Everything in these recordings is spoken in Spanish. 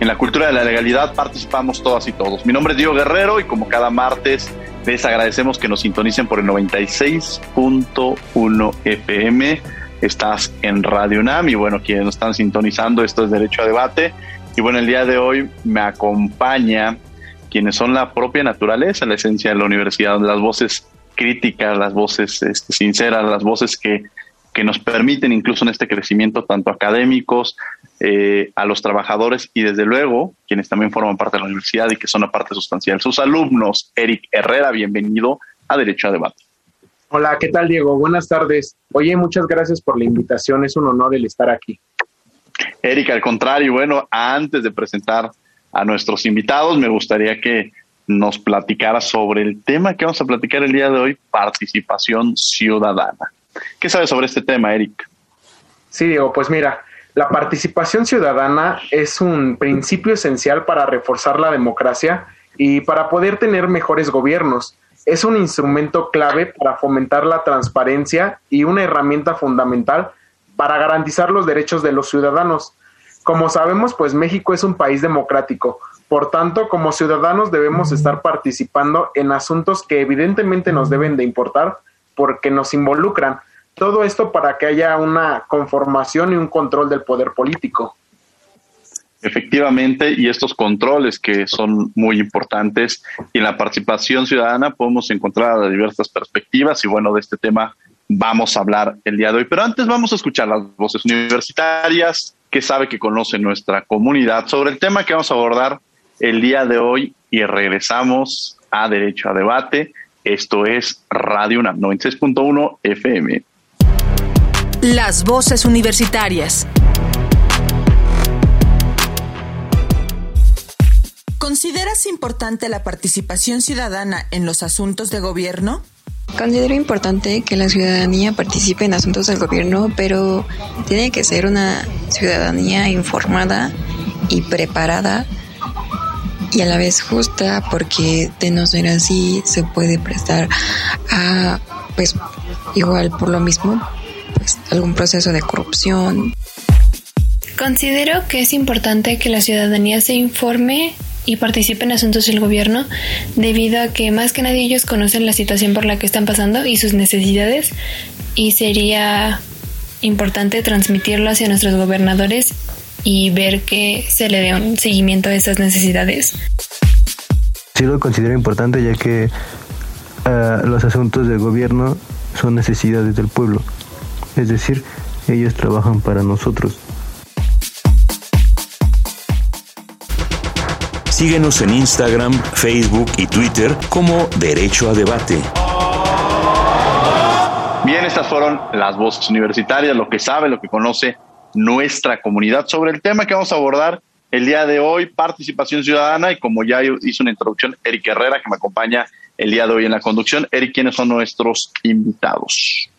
En la cultura de la legalidad participamos todas y todos. Mi nombre es Diego Guerrero y como cada martes les agradecemos que nos sintonicen por el 96.1 FM. Estás en Radio UNAM y bueno, quienes nos están sintonizando, esto es Derecho a Debate. Y bueno, el día de hoy me acompaña quienes son la propia naturaleza, la esencia de la universidad, las voces críticas, las voces este, sinceras, las voces que que nos permiten incluso en este crecimiento tanto académicos, eh, a los trabajadores y desde luego quienes también forman parte de la universidad y que son una parte sustancial. Sus alumnos, Eric Herrera, bienvenido a Derecho a Debate. Hola, ¿qué tal Diego? Buenas tardes. Oye, muchas gracias por la invitación, es un honor el estar aquí. Eric, al contrario, bueno, antes de presentar a nuestros invitados, me gustaría que nos platicara sobre el tema que vamos a platicar el día de hoy, participación ciudadana. ¿Qué sabes sobre este tema, Eric? Sí, Diego, pues mira, la participación ciudadana es un principio esencial para reforzar la democracia y para poder tener mejores gobiernos. Es un instrumento clave para fomentar la transparencia y una herramienta fundamental para garantizar los derechos de los ciudadanos. Como sabemos, pues México es un país democrático. Por tanto, como ciudadanos debemos estar participando en asuntos que evidentemente nos deben de importar porque nos involucran. Todo esto para que haya una conformación y un control del poder político. Efectivamente, y estos controles que son muy importantes, y en la participación ciudadana podemos encontrar diversas perspectivas, y bueno, de este tema vamos a hablar el día de hoy. Pero antes vamos a escuchar las voces universitarias que sabe que conoce nuestra comunidad sobre el tema que vamos a abordar el día de hoy y regresamos a Derecho a Debate. Esto es Radio UNAM 96.1 FM. Las voces universitarias. ¿Consideras importante la participación ciudadana en los asuntos de gobierno? Considero importante que la ciudadanía participe en asuntos del gobierno, pero tiene que ser una ciudadanía informada y preparada y a la vez justa porque de no ser así se puede prestar a pues igual por lo mismo pues algún proceso de corrupción. Considero que es importante que la ciudadanía se informe y participe en asuntos del gobierno debido a que más que nadie ellos conocen la situación por la que están pasando y sus necesidades y sería importante transmitirlo hacia nuestros gobernadores y ver que se le dé un seguimiento a esas necesidades. Sí lo considero importante ya que ah, los asuntos del gobierno son necesidades del pueblo, es decir, ellos trabajan para nosotros. Síguenos en Instagram, Facebook y Twitter como Derecho a Debate. Bien, estas fueron las voces universitarias, lo que sabe, lo que conoce nuestra comunidad sobre el tema que vamos a abordar el día de hoy, participación ciudadana, y como ya hizo una introducción, Eric Herrera, que me acompaña el día de hoy en la conducción. Eric, ¿quiénes son nuestros invitados?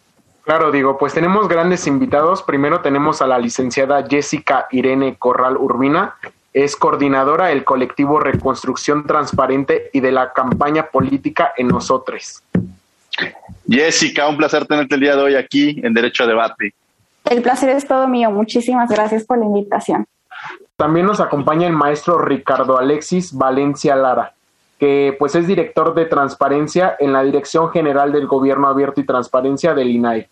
Claro, digo, pues tenemos grandes invitados. Primero tenemos a la licenciada Jessica Irene Corral Urbina, es coordinadora del colectivo Reconstrucción Transparente y de la campaña política en nosotros. Jessica, un placer tenerte el día de hoy aquí en Derecho a Debate. El placer es todo mío. Muchísimas gracias por la invitación. También nos acompaña el maestro Ricardo Alexis Valencia Lara, que pues es director de transparencia en la Dirección General del Gobierno Abierto y Transparencia del INAI.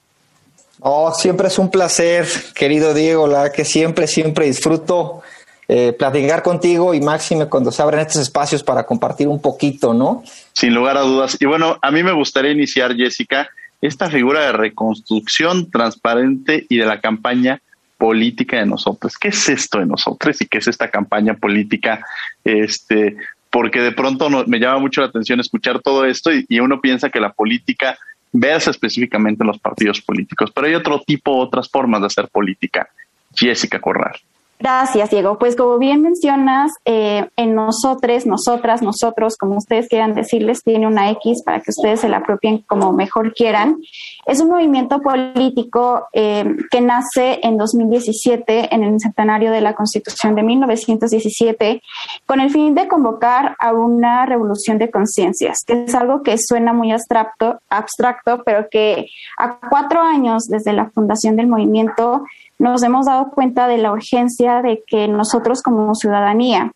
Oh, siempre es un placer, querido Diego, la que siempre, siempre disfruto eh, platicar contigo y máxime cuando se abren estos espacios para compartir un poquito, ¿no? Sin lugar a dudas. Y bueno, a mí me gustaría iniciar, Jessica, esta figura de reconstrucción transparente y de la campaña política de nosotros. ¿Qué es esto de nosotros y qué es esta campaña política? Este, porque de pronto me llama mucho la atención escuchar todo esto y, uno piensa que la política versa específicamente en los partidos políticos, pero hay otro tipo, otras formas de hacer política. Jessica Corral. Gracias, Diego. Pues como bien mencionas, eh, en nosotros, nosotras, nosotros, como ustedes quieran decirles, tiene una X para que ustedes se la apropien como mejor quieran. Es un movimiento político eh, que nace en 2017, en el centenario de la Constitución de 1917, con el fin de convocar a una revolución de conciencias, que es algo que suena muy abstracto, abstracto, pero que a cuatro años desde la fundación del movimiento nos hemos dado cuenta de la urgencia de que nosotros como ciudadanía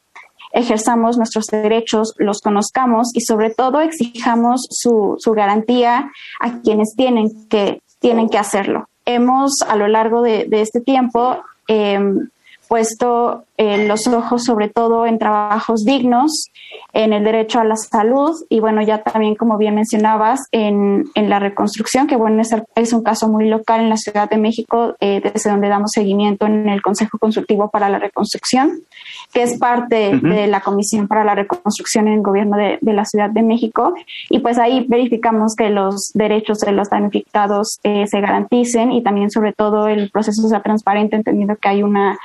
ejerzamos nuestros derechos, los conozcamos y sobre todo exijamos su, garantía a quienes tienen que, tienen que hacerlo. Hemos a lo largo de, este tiempo em, puesto eh, los ojos sobre todo en trabajos dignos, en el derecho a la salud y bueno, ya también como bien mencionabas, en, en la reconstrucción, que bueno, es, es, un caso muy local en la Ciudad de México, eh, desde donde damos seguimiento en el Consejo Consultivo para la Reconstrucción, que es parte de la Comisión para la Reconstrucción en el Gobierno de, de, la Ciudad de México. Y pues ahí verificamos que los derechos de los damnificados eh, se garanticen y también sobre todo el proceso sea transparente, entendiendo que hay una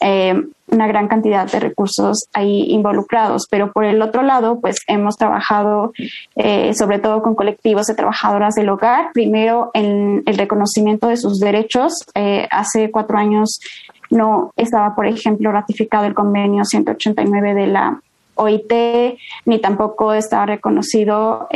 eh, una gran cantidad de recursos ahí involucrados. Pero por el otro lado, pues hemos trabajado eh, sobre todo con colectivos de trabajadoras del hogar, primero en el reconocimiento de sus derechos. Eh, hace cuatro años no estaba, por ejemplo, ratificado el convenio 189 de la OIT, ni tampoco estaba reconocido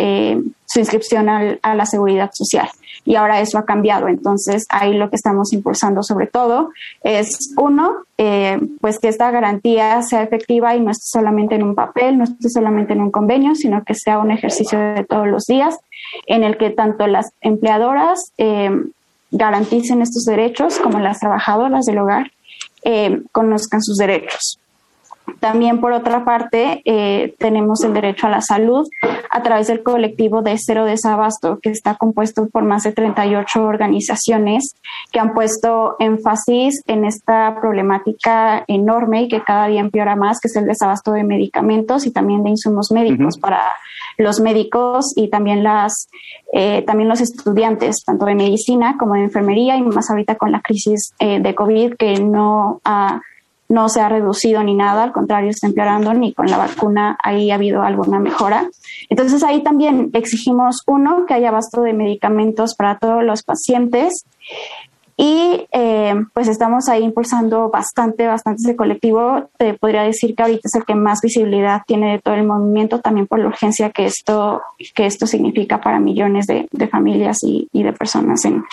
su inscripción a la seguridad social y ahora eso ha cambiado. Entonces, ahí lo que estamos impulsando sobre todo es, uno, eh, pues que esta garantía sea efectiva y no esté solamente en un papel, no esté solamente en un convenio, sino que sea un ejercicio de todos los días en el que tanto las empleadoras eh, garanticen estos derechos como las trabajadoras del hogar eh, conozcan sus derechos. También, por otra parte, eh, tenemos el derecho a la salud a través del colectivo de Cero Desabasto, que está compuesto por más de 38 organizaciones que han puesto énfasis en esta problemática enorme y que cada día empeora más, que es el desabasto de medicamentos y también de insumos médicos para los médicos y también las eh, también los estudiantes tanto de medicina como de enfermería y más ahorita con la crisis eh, de covid que no ha no se ha reducido ni nada, al contrario, está empeorando, ni con la vacuna ahí ha habido alguna mejora. Entonces ahí también exigimos, uno, que haya abasto de medicamentos para todos los pacientes y eh, pues estamos ahí impulsando bastante, bastante ese colectivo. Te podría decir que ahorita es el que más visibilidad tiene de todo el movimiento, también por la urgencia que esto, que esto significa para millones de, familias y, de personas en,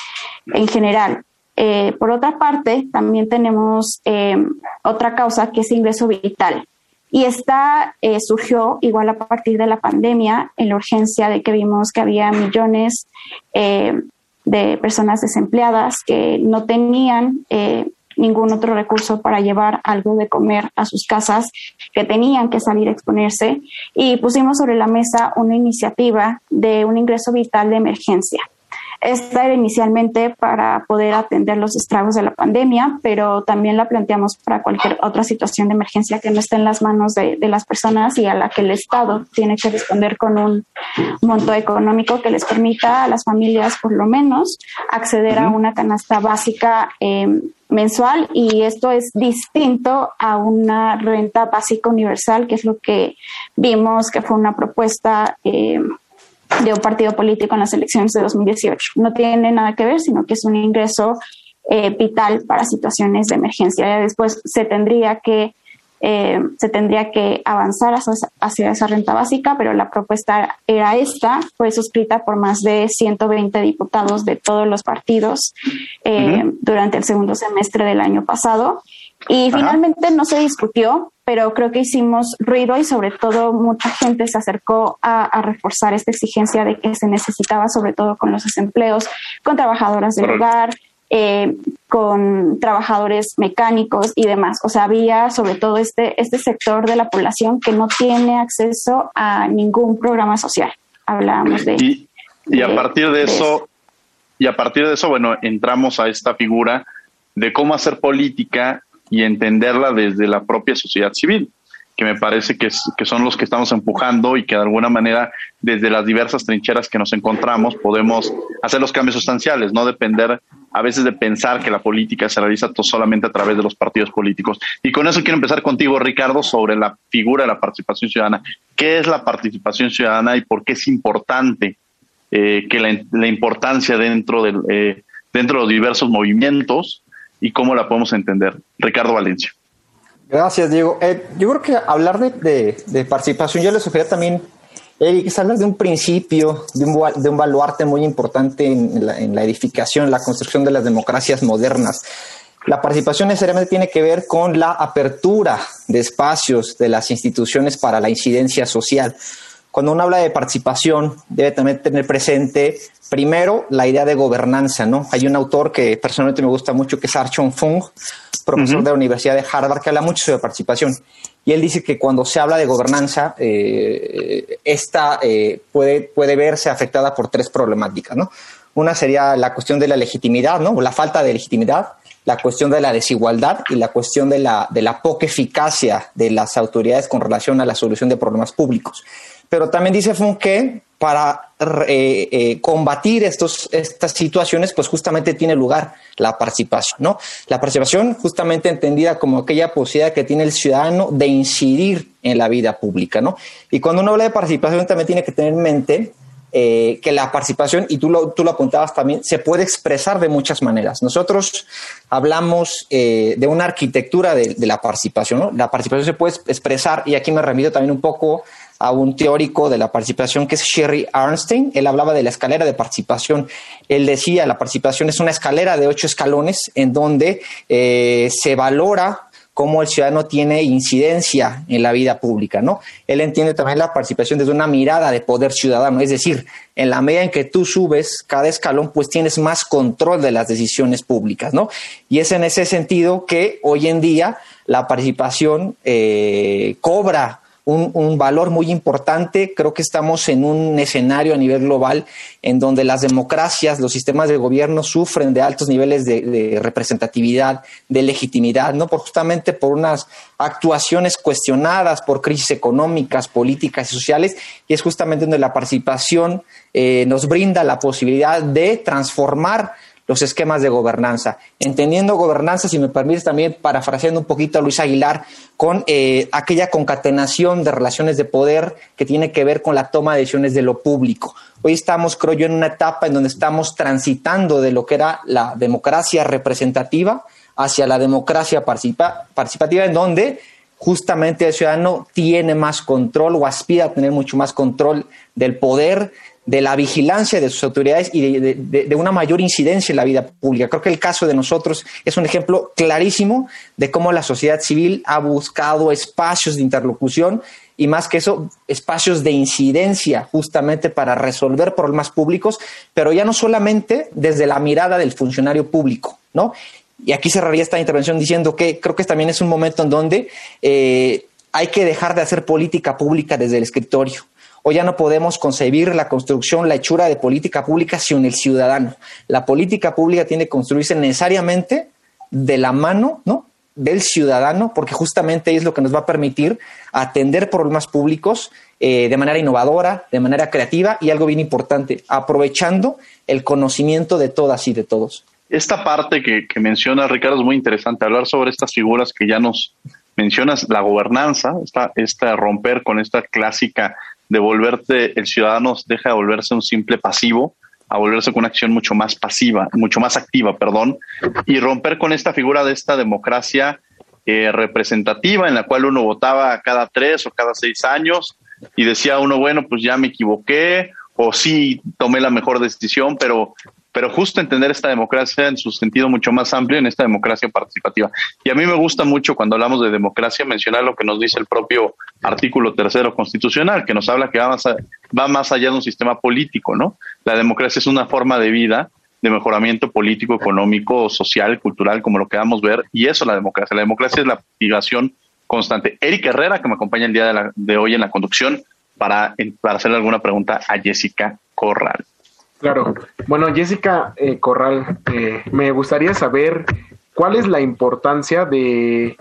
en general. Eh, por otra parte, también tenemos eh, otra causa que es ingreso vital. Y esta eh, surgió igual a partir de la pandemia, en la urgencia de que vimos que había millones de personas desempleadas que no tenían ningún otro recurso para llevar algo de comer a sus casas, que tenían que salir a exponerse. Y pusimos sobre la mesa una iniciativa de un ingreso vital de emergencia. Esta era inicialmente para poder atender los estragos de la pandemia, pero también la planteamos para cualquier otra situación de emergencia que no esté en las manos de, las personas y a la que el Estado tiene que responder con un monto económico que les permita a las familias, por lo menos, acceder a una canasta básica. Em, mensual y esto es distinto a una renta básica universal, que es lo que vimos que fue una propuesta eh, de un partido político en las elecciones de 2018. No tiene nada que ver, sino que es un ingreso eh, vital para situaciones de emergencia. Después se tendría que eh, se tendría que avanzar hacia, esa renta básica, pero la propuesta era esta, fue suscrita por más de 120 diputados de todos los partidos eh, durante el segundo semestre del año pasado. Y finalmente no se discutió, pero creo que hicimos ruido y sobre todo mucha gente se acercó a, reforzar esta exigencia de que se necesitaba, sobre todo con los desempleos, con trabajadoras del hogar, eh, con trabajadores mecánicos y demás. O sea, había sobre todo este, este sector de la población que no tiene acceso a ningún programa social. Hablábamos de... Y, a partir de, eso, y a partir de eso, bueno, entramos a esta figura de cómo hacer política y entenderla desde la propia sociedad civil que me parece que, son los que estamos empujando y que de alguna manera desde las diversas trincheras que nos encontramos podemos hacer los cambios sustanciales, no depender a veces de pensar que la política se realiza solamente a través de los partidos políticos. Y con eso quiero empezar contigo, Ricardo, sobre la figura de la participación ciudadana. ¿Qué es la participación ciudadana y por qué es importante eh, que la, importancia dentro, del, eh, dentro de los diversos movimientos y cómo la podemos entender? Ricardo Valencia. Gracias, Diego. Eh, yo creo que hablar de, de, participación, yo le sugería también, Eric, es hablar de un principio, de un, de un baluarte muy importante en la, en la edificación, la construcción de las democracias modernas. La participación necesariamente tiene que ver con la apertura de espacios de las instituciones para la incidencia social. Cuando uno habla de participación, debe también tener presente, primero, la idea de gobernanza, ¿no? Hay un autor que personalmente me gusta mucho, que es Archon Fung, profesor de la Universidad de Harvard, que habla mucho sobre participación. Y él dice que cuando se habla de gobernanza, eh, esta eh, puede, puede verse afectada por tres problemáticas, ¿no? Una sería la cuestión de la legitimidad, ¿no? La falta de legitimidad, la cuestión de la desigualdad y la cuestión de la, de la poca eficacia de las autoridades con relación a la solución de problemas públicos. Pero también dice Fun que para eh, eh, combatir estos, estas situaciones, pues justamente tiene lugar la participación, ¿no? La participación justamente entendida como aquella posibilidad que tiene el ciudadano de incidir en la vida pública, ¿no? Y cuando uno habla de participación también tiene que tener en mente eh, que la participación, y tú lo, tú lo apuntabas también, se puede expresar de muchas maneras. Nosotros hablamos de una arquitectura de, de, la participación, ¿no? La participación se puede expresar, y aquí me remito también un poco a un teórico de la participación que es Sherry Arnstein. Él hablaba de la escalera de participación. Él decía, la participación es una escalera de ocho escalones en donde eh, se valora cómo el ciudadano tiene incidencia en la vida pública, ¿no? Él entiende también la participación desde una mirada de poder ciudadano, es decir, en la medida en que tú subes cada escalón, pues tienes más control de las decisiones públicas, ¿no? Y es en ese sentido que hoy en día la participación eh, cobra un, valor muy importante. Creo que estamos en un escenario a nivel global en donde las democracias, los sistemas de gobierno sufren de altos niveles de, representatividad, de legitimidad, ¿no? Por justamente por unas actuaciones cuestionadas por crisis económicas, políticas y sociales, y es justamente donde la participación eh, nos brinda la posibilidad de transformar los esquemas de gobernanza. Entendiendo gobernanza, si me permites también parafraseando un poquito a Luis Aguilar, con eh, aquella concatenación de relaciones de poder que tiene que ver con la toma de decisiones de lo público. Hoy estamos, creo yo, en una etapa en donde estamos transitando de lo que era la democracia representativa hacia la democracia participativa, en donde justamente el ciudadano tiene más control o aspira a tener mucho más control del poder, de la vigilancia de sus autoridades y de, una mayor incidencia en la vida pública. Creo que el caso de nosotros es un ejemplo clarísimo de cómo la sociedad civil ha buscado espacios de interlocución y más que eso, espacios de incidencia justamente para resolver problemas públicos, pero ya no solamente desde la mirada del funcionario público, ¿no? Y aquí cerraría esta intervención diciendo que creo que también es un momento en donde eh, hay que dejar de hacer política pública desde el escritorio Hoy ya no podemos concebir la construcción, la hechura de política pública sin el ciudadano. La política pública tiene que construirse necesariamente de la mano ¿no? del ciudadano, porque justamente es lo que nos va a permitir atender problemas públicos eh, de manera innovadora, de manera creativa y algo bien importante, aprovechando el conocimiento de todas y de todos. Esta parte que, que menciona Ricardo es muy interesante, hablar sobre estas figuras que ya nos mencionas, la gobernanza, esta, esta romper con esta clásica de volverte, el ciudadano deja de volverse un simple pasivo a volverse con una acción mucho más pasiva, mucho más activa, perdón, y romper con esta figura de esta democracia eh, representativa en la cual uno votaba cada tres o cada seis años y decía uno, bueno, pues ya me equivoqué o sí tomé la mejor decisión, pero pero justo entender esta democracia en su sentido mucho más amplio, en esta democracia participativa. Y a mí me gusta mucho cuando hablamos de democracia mencionar lo que nos dice el propio artículo tercero constitucional, que nos habla que va más, va más allá de un sistema político, ¿no? La democracia es una forma de vida de mejoramiento político, económico, social, cultural, como lo queramos ver, y eso es la democracia. La democracia es la activación constante. Eric Herrera, que me acompaña el día de, de hoy en la conducción, para, para hacerle alguna pregunta a Jessica Corral. Claro. Bueno, Jessica eh, Corral, eh, me gustaría saber cuál es la importancia de,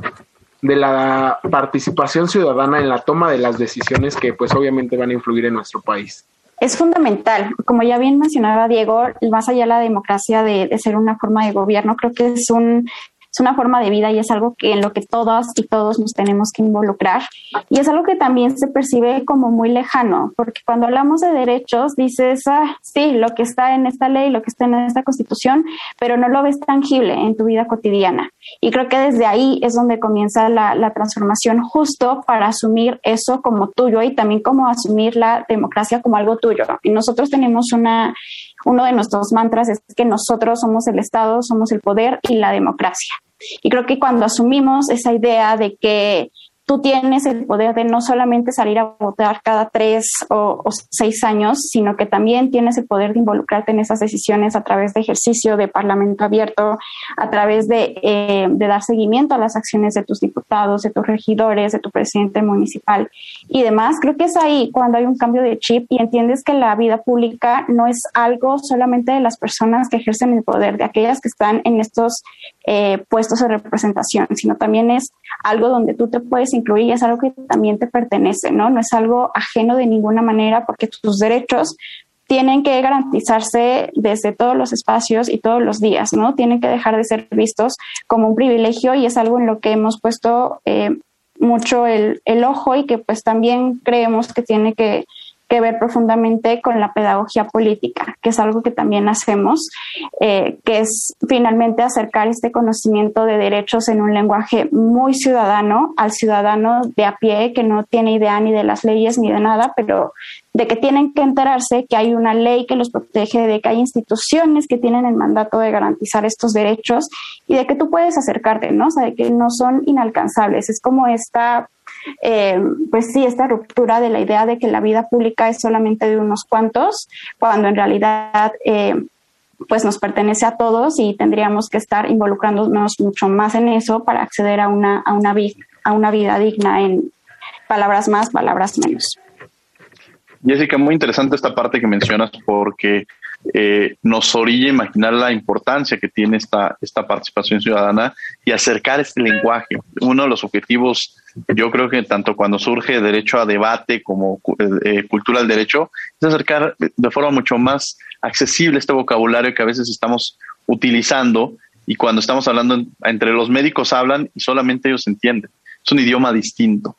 de la participación ciudadana en la toma de las decisiones que pues obviamente van a influir en nuestro país es fundamental. Como ya bien mencionaba Diego, más allá de la democracia de, de, ser una forma de gobierno, creo que es un es una forma de vida y es algo que en lo que todas y todos nos tenemos que involucrar. Y es algo que también se percibe como muy lejano, porque cuando hablamos de derechos dices, ah, sí, lo que está en esta ley, lo que está en esta constitución, pero no lo ves tangible en tu vida cotidiana. Y creo que desde ahí es donde comienza la, la transformación justo para asumir eso como tuyo y también como asumir la democracia como algo tuyo. Y nosotros tenemos una uno de nuestros mantras es que nosotros somos el Estado, somos el poder y la democracia. Y creo que cuando asumimos esa idea de que tú tienes el poder de no solamente salir a votar cada tres o, seis años, sino que también tienes el poder de involucrarte en esas decisiones a través de ejercicio de parlamento abierto, a través de, eh, dar seguimiento a las acciones de tus diputados, de tus regidores, de tu presidente municipal y demás. Creo que es ahí cuando hay un cambio de chip y entiendes que la vida pública no es algo solamente de las personas que ejercen el poder, de aquellas que están en estos eh, puestos de representación, sino también es algo donde tú te puedes incluir y es algo que también te pertenece, ¿no? No es algo ajeno de ninguna manera porque tus derechos tienen que garantizarse desde todos los espacios y todos los días, ¿no? Tienen que dejar de ser vistos como un privilegio y es algo en lo que hemos puesto eh, mucho el, el, ojo y que pues también creemos que tiene que que ver profundamente con la pedagogía política, que es algo que también hacemos, eh, que es finalmente acercar este conocimiento de derechos en un lenguaje muy ciudadano al ciudadano de a pie que no tiene idea ni de las leyes ni de nada, pero de que tienen que enterarse que hay una ley que los protege, de que hay instituciones que tienen el mandato de garantizar estos derechos y de que tú puedes acercarte, ¿no? O sea, de que no son inalcanzables. Es como esta eh, pues sí, esta ruptura de la idea de que la vida pública es solamente de unos cuantos, cuando en realidad eh, pues nos pertenece a todos y tendríamos que estar involucrándonos mucho más en eso para acceder a una, a una, a una vida digna en palabras más, palabras menos. Jessica, muy interesante esta parte que mencionas porque eh, nos orilla imaginar la importancia que tiene esta, esta participación ciudadana y acercar este lenguaje. Uno de los objetivos, yo creo que tanto cuando surge derecho a debate como eh, eh, cultura del derecho, es acercar de forma mucho más accesible este vocabulario que a veces estamos utilizando y cuando estamos hablando entre los médicos hablan y solamente ellos entienden. Es un idioma distinto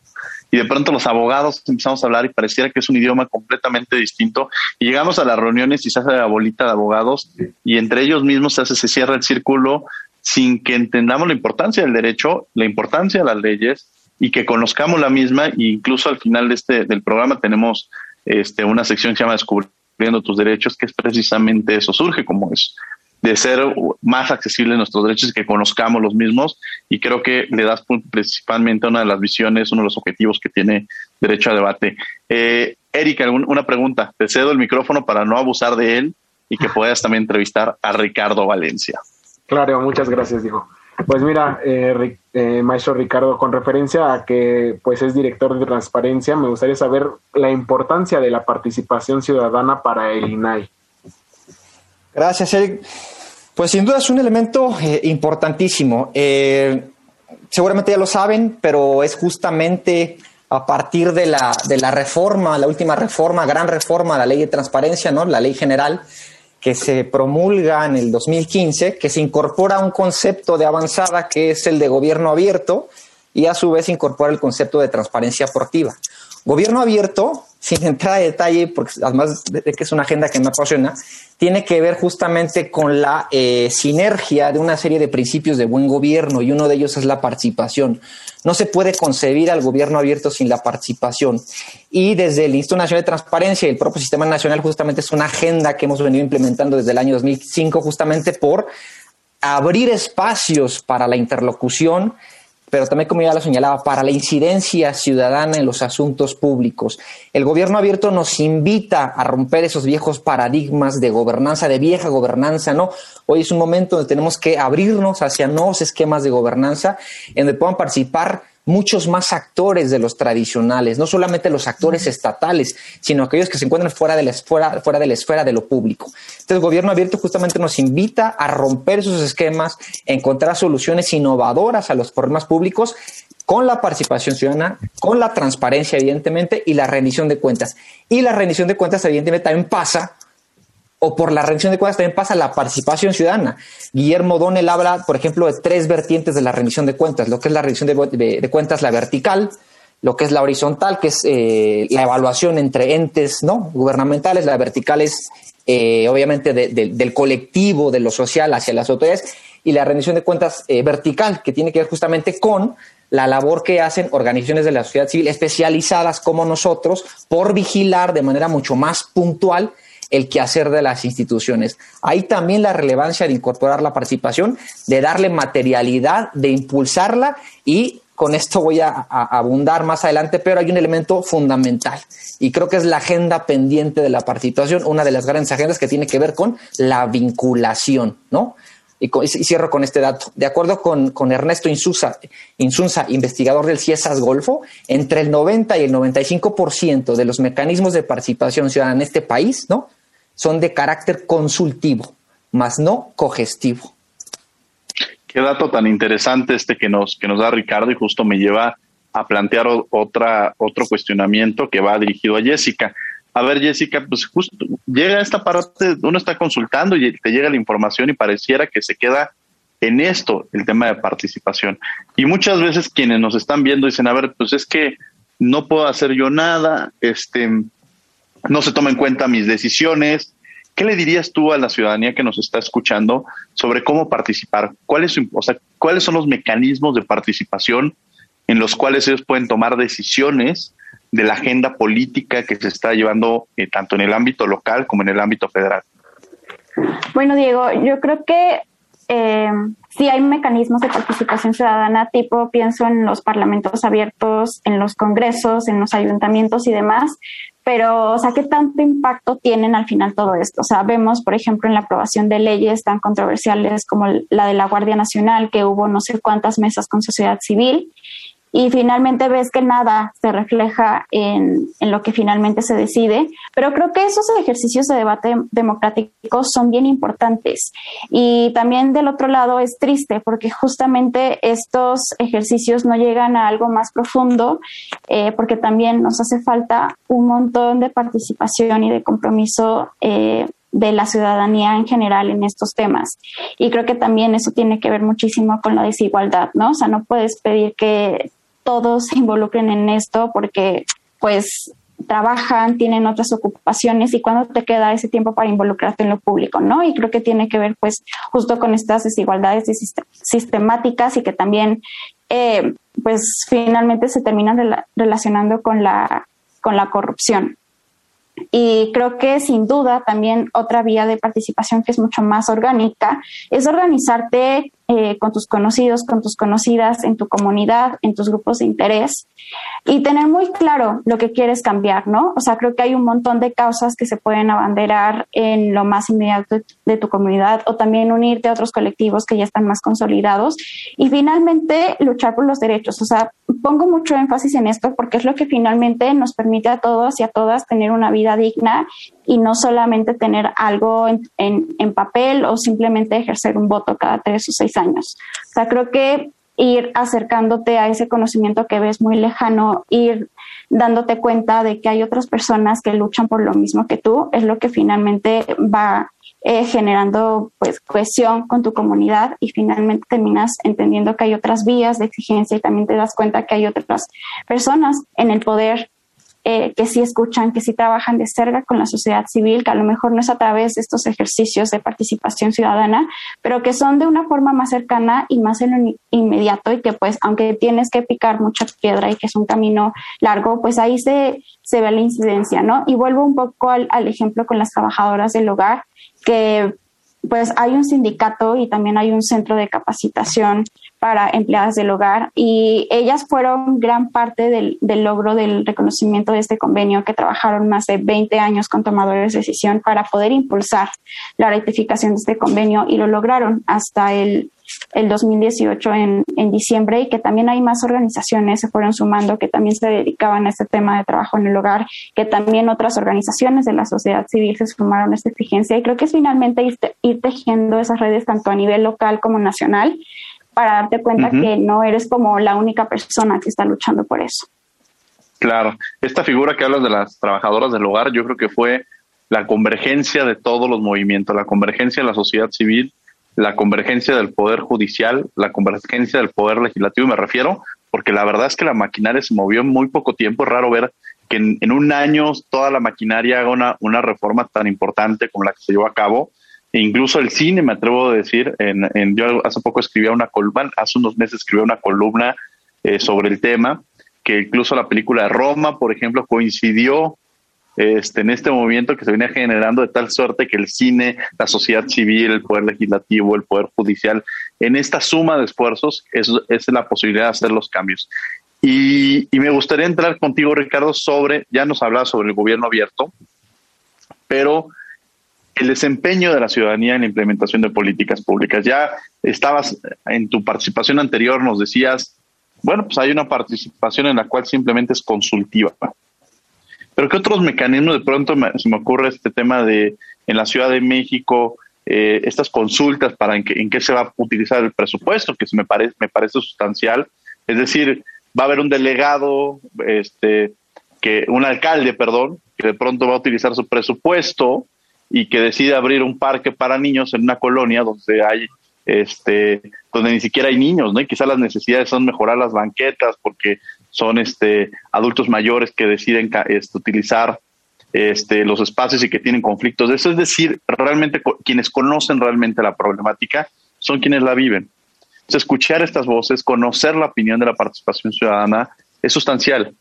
y de pronto los abogados empezamos a hablar y pareciera que es un idioma completamente distinto. Y llegamos a las reuniones y se hace la bolita de abogados y entre ellos mismos se hace, se cierra el círculo sin que entendamos la importancia del derecho, la importancia de las leyes y que conozcamos la misma. E incluso al final de este del programa tenemos este una sección que se llama descubriendo tus derechos que es precisamente eso surge como es de ser más accesibles nuestros derechos y que conozcamos los mismos. Y creo que le das principalmente una de las visiones, uno de los objetivos que tiene Derecho a Debate. Eh, Erika, una pregunta. Te cedo el micrófono para no abusar de él y que puedas también entrevistar a Ricardo Valencia. Claro, muchas gracias, dijo. Pues mira, eh, eh, maestro Ricardo, con referencia a que pues es director de transparencia, me gustaría saber la importancia de la participación ciudadana para el INAI. Gracias, Eric. Pues sin duda es un elemento eh, importantísimo. Eh, seguramente ya lo saben, pero es justamente a partir de la, de la reforma, la última reforma, gran reforma, la ley de transparencia, ¿no? la ley general, que se promulga en el 2015, que se incorpora un concepto de avanzada que es el de gobierno abierto y a su vez incorpora el concepto de transparencia aportiva. Gobierno abierto, sin entrar a detalle, porque además de que es una agenda que me apasiona, tiene que ver justamente con la eh, sinergia de una serie de principios de buen gobierno y uno de ellos es la participación. No se puede concebir al gobierno abierto sin la participación. Y desde el Instituto Nacional de Transparencia y el propio Sistema Nacional justamente es una agenda que hemos venido implementando desde el año 2005 justamente por abrir espacios para la interlocución pero también, como ya lo señalaba, para la incidencia ciudadana en los asuntos públicos. El gobierno abierto nos invita a romper esos viejos paradigmas de gobernanza, de vieja gobernanza, ¿no? Hoy es un momento donde tenemos que abrirnos hacia nuevos esquemas de gobernanza en donde puedan participar muchos más actores de los tradicionales, no solamente los actores estatales, sino aquellos que se encuentran fuera de la, fuera, fuera de la esfera de lo público. Entonces, el gobierno abierto justamente nos invita a romper esos esquemas, a encontrar soluciones innovadoras a los problemas públicos con la participación ciudadana, con la transparencia, evidentemente, y la rendición de cuentas. Y la rendición de cuentas, evidentemente, también pasa o por la rendición de cuentas también pasa la participación ciudadana. Guillermo Donel habla, por ejemplo, de tres vertientes de la rendición de cuentas, lo que es la rendición de, cuentas, la vertical, lo que es la horizontal, que es eh, la evaluación entre entes ¿no? gubernamentales, la vertical es eh, obviamente del colectivo, de lo social hacia las autoridades, y la rendición de cuentas eh, vertical, que tiene que ver justamente con la labor que hacen organizaciones de la sociedad civil especializadas como nosotros por vigilar de manera mucho más puntual el quehacer de las instituciones. Hay también la relevancia de incorporar la participación, de darle materialidad, de impulsarla y con esto voy a, abundar más adelante, pero hay un elemento fundamental y creo que es la agenda pendiente de la participación, una de las grandes agendas que tiene que ver con la vinculación, ¿no? Y, cierro con este dato. De acuerdo con, Ernesto Insunza, Insunza, investigador del CIESAS Golfo, entre el 90 y el 95% de los mecanismos de participación ciudadana en este país, ¿no? Son de carácter consultivo, más no cogestivo. Qué dato tan interesante este que nos, que nos da Ricardo y justo me lleva a plantear otra, otro cuestionamiento que va dirigido a Jessica. A ver, Jessica, pues justo llega esta parte, uno está consultando y te llega la información y pareciera que se queda en esto el tema de participación. Y muchas veces quienes nos están viendo dicen, a ver, pues es que no puedo hacer yo nada, este, no se toma en cuenta mis decisiones. ¿Qué le dirías tú a la ciudadanía que nos está escuchando sobre cómo participar? ¿Cuáles, o sea, ¿Cuáles son los mecanismos de participación en los cuales ellos pueden tomar decisiones de la agenda política que se está llevando eh, tanto en el ámbito local como en el ámbito federal? Bueno, Diego, yo creo que eh, sí hay mecanismos de participación ciudadana, tipo pienso en los parlamentos abiertos, en los congresos, en los ayuntamientos y demás, pero, o sea, ¿qué tanto impacto tienen al final todo esto? O sea, vemos, por ejemplo, en la aprobación de leyes tan controversiales como la de la Guardia Nacional, que hubo no sé cuántas mesas con sociedad civil, y finalmente ves que nada se refleja en, en, lo que finalmente se decide. Pero creo que esos ejercicios de debate democrático son bien importantes. Y también del otro lado es triste porque justamente estos ejercicios no llegan a algo más profundo eh, porque también nos hace falta un montón de participación y de compromiso. Eh, de la ciudadanía en general en estos temas. Y creo que también eso tiene que ver muchísimo con la desigualdad, ¿no? O sea, no puedes pedir que todos se involucren en esto porque pues trabajan, tienen otras ocupaciones y cuando te queda ese tiempo para involucrarte en lo público, ¿no? Y creo que tiene que ver pues justo con estas desigualdades sistemáticas y que también eh, pues finalmente se terminan relacionando con la, con la corrupción. Y creo que sin duda también otra vía de participación que es mucho más orgánica es organizarte eh, con tus conocidos, con tus conocidas, en tu comunidad, en tus grupos de interés y tener muy claro lo que quieres cambiar, ¿no? O sea, creo que hay un montón de causas que se pueden abanderar en lo más inmediato de tu comunidad o también unirte a otros colectivos que ya están más consolidados y finalmente luchar por los derechos. O sea, pongo mucho énfasis en esto porque es lo que finalmente nos permite a todos y a todas tener una vida digna y no solamente tener algo en, en, papel o simplemente ejercer un voto cada tres o seis años. O sea, creo que ir acercándote a ese conocimiento que ves muy lejano, ir dándote cuenta de que hay otras personas que luchan por lo mismo que tú, es lo que finalmente va eh, generando pues cohesión con tu comunidad y finalmente terminas entendiendo que hay otras vías de exigencia y también te das cuenta que hay otras personas en el poder eh, que sí escuchan, que sí trabajan de cerca con la sociedad civil, que a lo mejor no es a través de estos ejercicios de participación ciudadana, pero que son de una forma más cercana y más en inmediato y que pues aunque tienes que picar mucha piedra y que es un camino largo, pues ahí se, se ve la incidencia, ¿no? Y vuelvo un poco al, al ejemplo con las trabajadoras del hogar, que pues hay un sindicato y también hay un centro de capacitación para empleadas del hogar y ellas fueron gran parte del, logro del reconocimiento de este convenio que trabajaron más de 20 años con tomadores de decisión para poder impulsar la ratificación de este convenio y lo lograron. Hasta el el 2018 en, en diciembre y que también hay más organizaciones se fueron sumando que también se dedicaban a este tema de trabajo en el hogar, que también otras organizaciones de la sociedad civil se sumaron a esta exigencia. Y creo que es finalmente ir, tejiendo esas redes tanto a nivel local como nacional para darte cuenta que no eres como la única persona que está luchando por eso. Claro, esta figura que hablas de las trabajadoras del hogar, yo creo que fue la convergencia de todos los movimientos, la convergencia de la sociedad civil la convergencia del poder judicial, la convergencia del poder legislativo, me refiero, porque la verdad es que la maquinaria se movió en muy poco tiempo. Es raro ver que en, un año toda la maquinaria haga una, una, reforma tan importante como la que se llevó a cabo. E incluso el cine, me atrevo a decir, en, yo hace poco escribía una columna, hace unos meses escribí una columna eh, sobre el tema, que incluso la película de Roma, por ejemplo, coincidió este, en este movimiento que se viene generando de tal suerte que el cine, la sociedad civil, el poder legislativo, el poder judicial, en esta suma de esfuerzos es, es la posibilidad de hacer los cambios. Y, me gustaría entrar contigo, Ricardo, sobre, ya nos hablaba sobre el gobierno abierto, pero el desempeño de la ciudadanía en la implementación de políticas públicas. Ya estabas en tu participación anterior, nos decías, bueno, pues hay una participación en la cual simplemente es consultiva. Pero ¿qué otros mecanismos? De pronto se me ocurre este tema de en la Ciudad de México, eh, estas consultas para en, en qué se va a utilizar el presupuesto, que se me parece, me parece sustancial. Es decir, va a haber un delegado, este, que, un alcalde, perdón, que de pronto va a utilizar su presupuesto y que decide abrir un parque para niños en una colonia donde hay este donde ni siquiera hay niños, ¿no? Y quizás las necesidades son mejorar las banquetas porque son este, adultos mayores que deciden este, utilizar este, los espacios y que tienen conflictos. Eso es decir, realmente quienes conocen realmente la problemática son quienes la viven. Entonces, escuchar estas voces, conocer la opinión de la participación ciudadana es sustancial.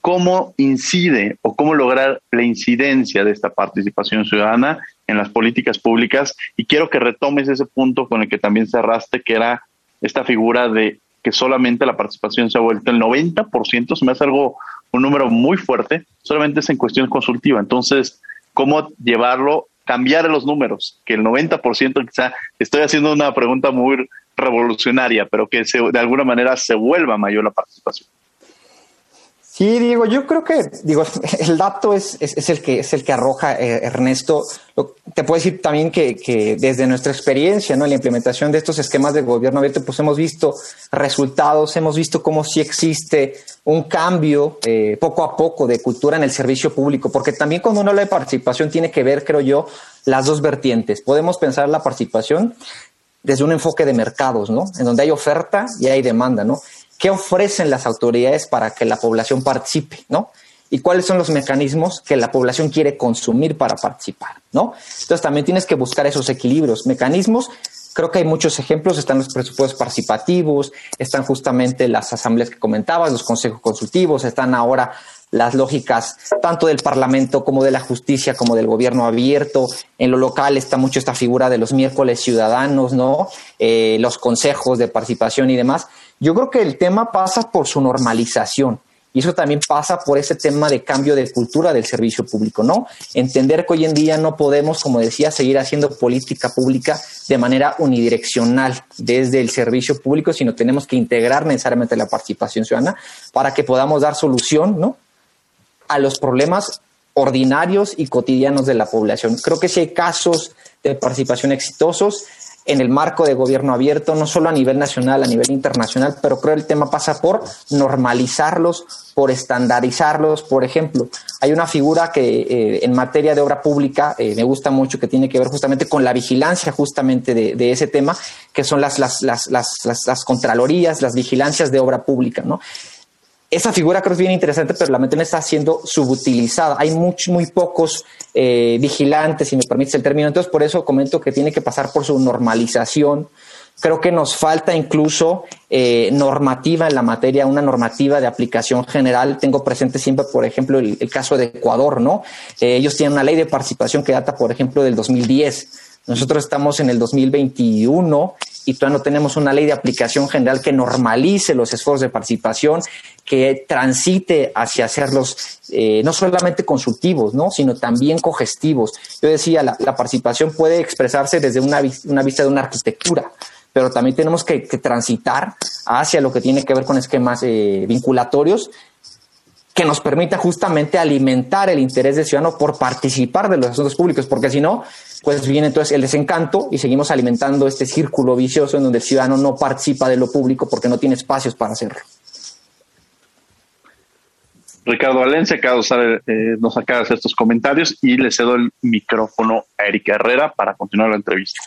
¿Cómo incide o cómo lograr la incidencia de esta participación ciudadana en las políticas públicas? Y quiero que retomes ese punto con el que también cerraste, que era esta figura de que solamente la participación se ha vuelto el 90%, se me hace algo, un número muy fuerte, solamente es en cuestión consultiva. Entonces, ¿cómo llevarlo, cambiar los números? Que el 90% quizá, estoy haciendo una pregunta muy revolucionaria, pero que de alguna manera se vuelva mayor la participación. Sí, Diego, yo creo que, digo, el dato es, es, el, que, es el que arroja eh, Ernesto. Te puedo decir también que, que, desde nuestra experiencia, ¿no? La implementación de estos esquemas de gobierno abierto, pues hemos visto resultados, hemos visto cómo sí existe un cambio eh, poco a poco de cultura en el servicio público, porque también cuando uno habla de participación tiene que ver, creo yo, las dos vertientes. Podemos pensar la participación desde un enfoque de mercados, ¿no? En donde hay oferta y hay demanda, ¿no? Qué ofrecen las autoridades para que la población participe, ¿no? Y cuáles son los mecanismos que la población quiere consumir para participar, ¿no? Entonces también tienes que buscar esos equilibrios, mecanismos. Creo que hay muchos ejemplos, están los presupuestos participativos, están justamente las asambleas que comentabas, los consejos consultivos, están ahora las lógicas tanto del Parlamento como de la justicia, como del gobierno abierto. En lo local está mucho esta figura de los miércoles ciudadanos, ¿no? Eh, los consejos de participación y demás. Yo creo que el tema pasa por su normalización. Y eso también pasa por ese tema de cambio de cultura del servicio público, ¿no? Entender que hoy en día no podemos, como decía, seguir haciendo política pública de manera unidireccional desde el servicio público, sino tenemos que integrar necesariamente la participación ciudadana para que podamos dar solución, ¿no? A los problemas ordinarios y cotidianos de la población. Creo que si hay casos de participación exitosos, en el marco de gobierno abierto, no solo a nivel nacional, a nivel internacional, pero creo que el tema pasa por normalizarlos, por estandarizarlos. Por ejemplo, hay una figura que eh, en materia de obra pública eh, me gusta mucho, que tiene que ver justamente con la vigilancia justamente de, ese tema, que son las, las, las, las, contralorías, las vigilancias de obra pública, ¿no? Esa figura creo que es bien interesante, pero la mente está siendo subutilizada. Hay muy, muy pocos eh, vigilantes, si me permites el término. Entonces, por eso comento que tiene que pasar por su normalización. Creo que nos falta incluso eh, normativa en la materia, una normativa de aplicación general. Tengo presente siempre, por ejemplo, el, caso de Ecuador, ¿no? Eh, ellos tienen una ley de participación que data, por ejemplo, del 2010 Nosotros estamos en el 2021 y todavía no tenemos una ley de aplicación general que normalice los esfuerzos de participación, que transite hacia hacerlos eh, no solamente consultivos, ¿no? sino también cogestivos. Yo decía, la, participación puede expresarse desde una, vista de una arquitectura, pero también tenemos que, transitar hacia lo que tiene que ver con esquemas eh, vinculatorios que nos permita justamente alimentar el interés del ciudadano por participar de los asuntos públicos, porque si no, pues viene entonces el desencanto y seguimos alimentando este círculo vicioso en donde el ciudadano no participa de lo público porque no tiene espacios para hacerlo. Ricardo Valencia acaba de eh, nos acaba de hacer estos comentarios y le cedo el micrófono a Erika Herrera para continuar la entrevista.